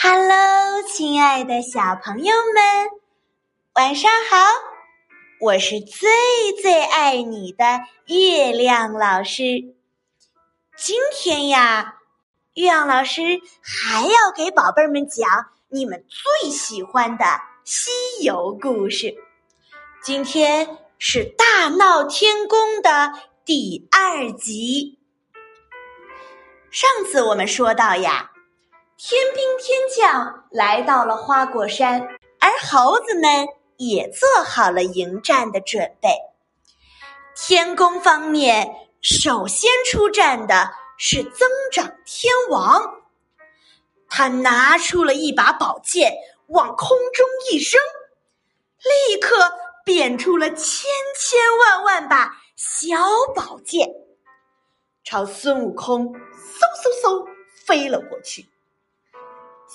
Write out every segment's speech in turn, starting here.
Hello，亲爱的小朋友们，晚上好！我是最最爱你的月亮老师。今天呀，月亮老师还要给宝贝们讲你们最喜欢的西游故事。今天是大闹天宫的第二集。上次我们说到呀。天兵天将来到了花果山，而猴子们也做好了迎战的准备。天宫方面首先出战的是增长天王，他拿出了一把宝剑，往空中一扔，立刻变出了千千万万把小宝剑，朝孙悟空嗖嗖嗖飞了过去。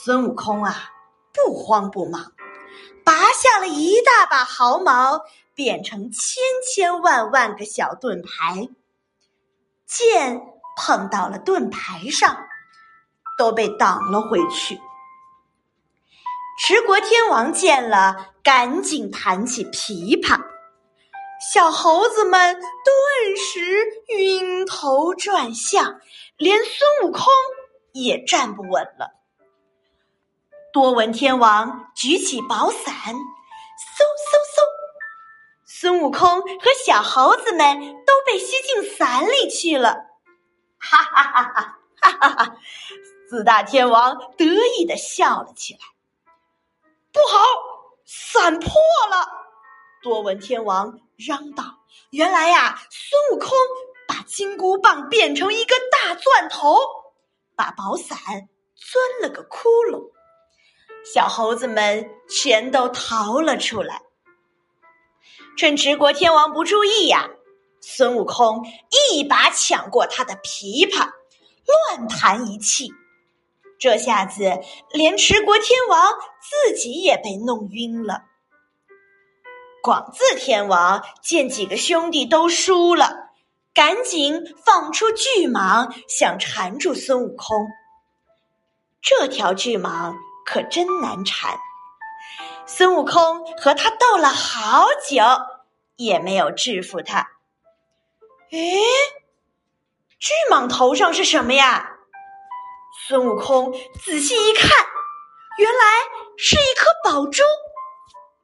孙悟空啊，不慌不忙，拔下了一大把毫毛，变成千千万万个小盾牌。剑碰到了盾牌上，都被挡了回去。持国天王见了，赶紧弹起琵琶，小猴子们顿时晕头转向，连孙悟空也站不稳了。多闻天王举起宝伞，嗖嗖嗖，孙悟空和小猴子们都被吸进伞里去了。哈哈哈哈哈哈！四大天王得意的笑了起来。不好，伞破了！多闻天王嚷道：“原来呀，孙悟空把金箍棒变成一个大钻头，把宝伞钻了个窟窿。”小猴子们全都逃了出来。趁持国天王不注意呀，孙悟空一把抢过他的琵琶，乱弹一气。这下子连持国天王自己也被弄晕了。广字天王见几个兄弟都输了，赶紧放出巨蟒，想缠住孙悟空。这条巨蟒。可真难缠！孙悟空和他斗了好久，也没有制服他。诶，巨蟒头上是什么呀？孙悟空仔细一看，原来是一颗宝珠。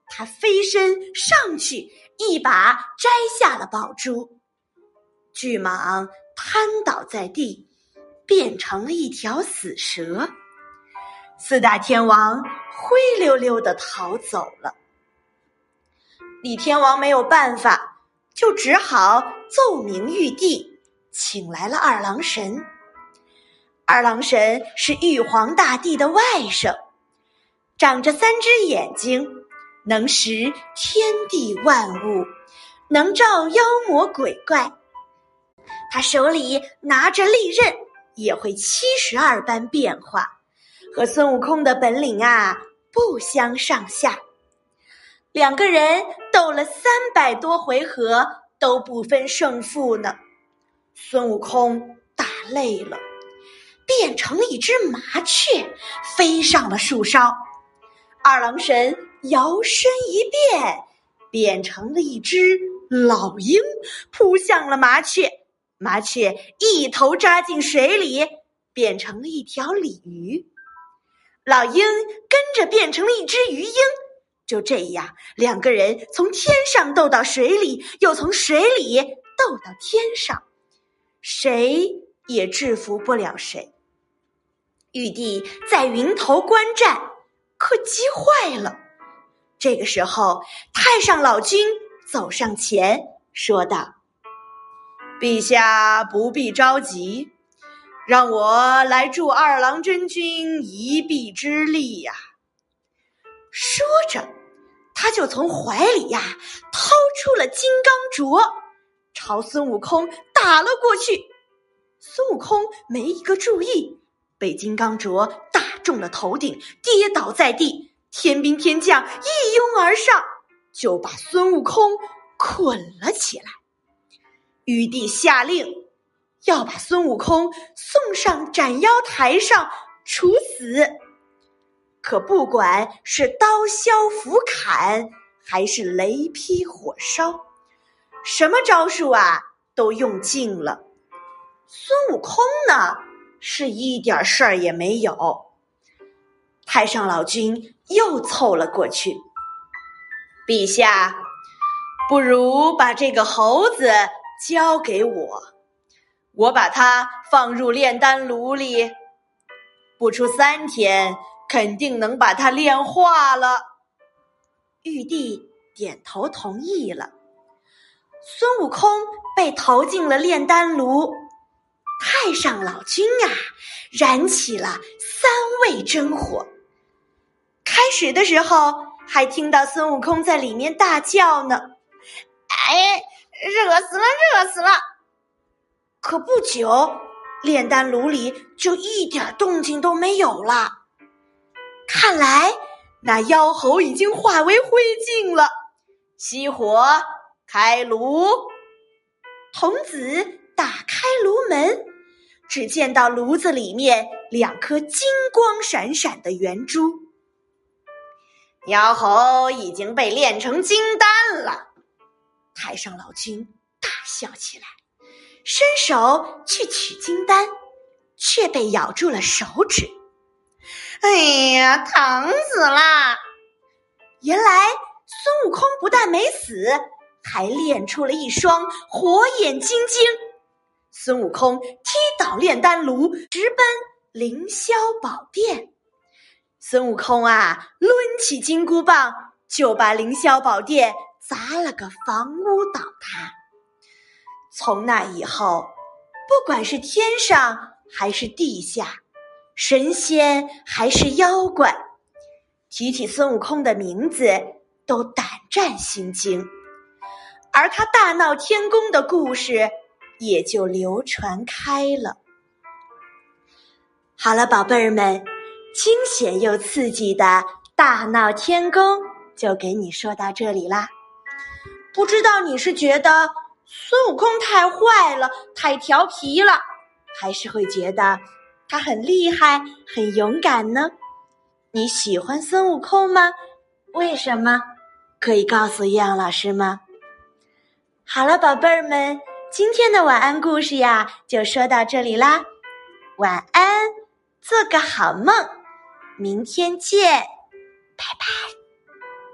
他飞身上去，一把摘下了宝珠。巨蟒瘫倒在地，变成了一条死蛇。四大天王灰溜溜的逃走了。李天王没有办法，就只好奏明玉帝，请来了二郎神。二郎神是玉皇大帝的外甥，长着三只眼睛，能识天地万物，能照妖魔鬼怪。他手里拿着利刃，也会七十二般变化。和孙悟空的本领啊不相上下，两个人斗了三百多回合都不分胜负呢。孙悟空打累了，变成了一只麻雀，飞上了树梢。二郎神摇身一变，变成了一只老鹰，扑向了麻雀。麻雀一头扎进水里，变成了一条鲤鱼。老鹰跟着变成了一只鱼鹰，就这样，两个人从天上斗到水里，又从水里斗到天上，谁也制服不了谁。玉帝在云头观战，可急坏了。这个时候，太上老君走上前说道：“陛下不必着急。”让我来助二郎真君一臂之力呀！说着，他就从怀里呀掏出了金刚镯，朝孙悟空打了过去。孙悟空没一个注意，被金刚镯打中了头顶，跌倒在地。天兵天将一拥而上，就把孙悟空捆了起来。玉帝下令。要把孙悟空送上斩妖台上处死，可不管是刀削斧砍，还是雷劈火烧，什么招数啊都用尽了。孙悟空呢，是一点事儿也没有。太上老君又凑了过去，陛下，不如把这个猴子交给我，我把它放入炼丹炉里，不出三天，肯定能把它炼化了。玉帝点头同意了。孙悟空被投进了炼丹炉。太上老君啊，燃起了三味真火。开始的时候还听到孙悟空在里面大叫呢：“哎，热死了，热死了！”可不久，炼丹炉里就一点动静都没有了。看来那妖猴已经化为灰烬了。熄火，开炉。童子打开炉门。只见到炉子里面两颗金光闪闪的圆珠，妖猴已经被炼成金丹了。太上老君大笑起来，伸手去取金丹，却被咬住了手指。哎呀，疼死了！原来孙悟空不但没死，还练出了一双火眼金睛。孙悟空踢倒炼丹炉，直奔凌霄宝殿。孙悟空啊，抡起金箍棒就把凌霄宝殿砸了个房屋倒塌。从那以后，不管是天上还是地下，神仙还是妖怪，提起孙悟空的名字都胆战心惊。而他大闹天宫的故事。也就流传开了。好了，宝贝儿们，惊险又刺激的大闹天宫就给你说到这里啦。不知道你是觉得孙悟空太坏了、太调皮了，还是会觉得他很厉害、很勇敢呢？你喜欢孙悟空吗？为什么？可以告诉叶阳老师吗？好了，宝贝儿们。今天的晚安故事呀，就说到这里啦。晚安，做个好梦，明天见，拜拜。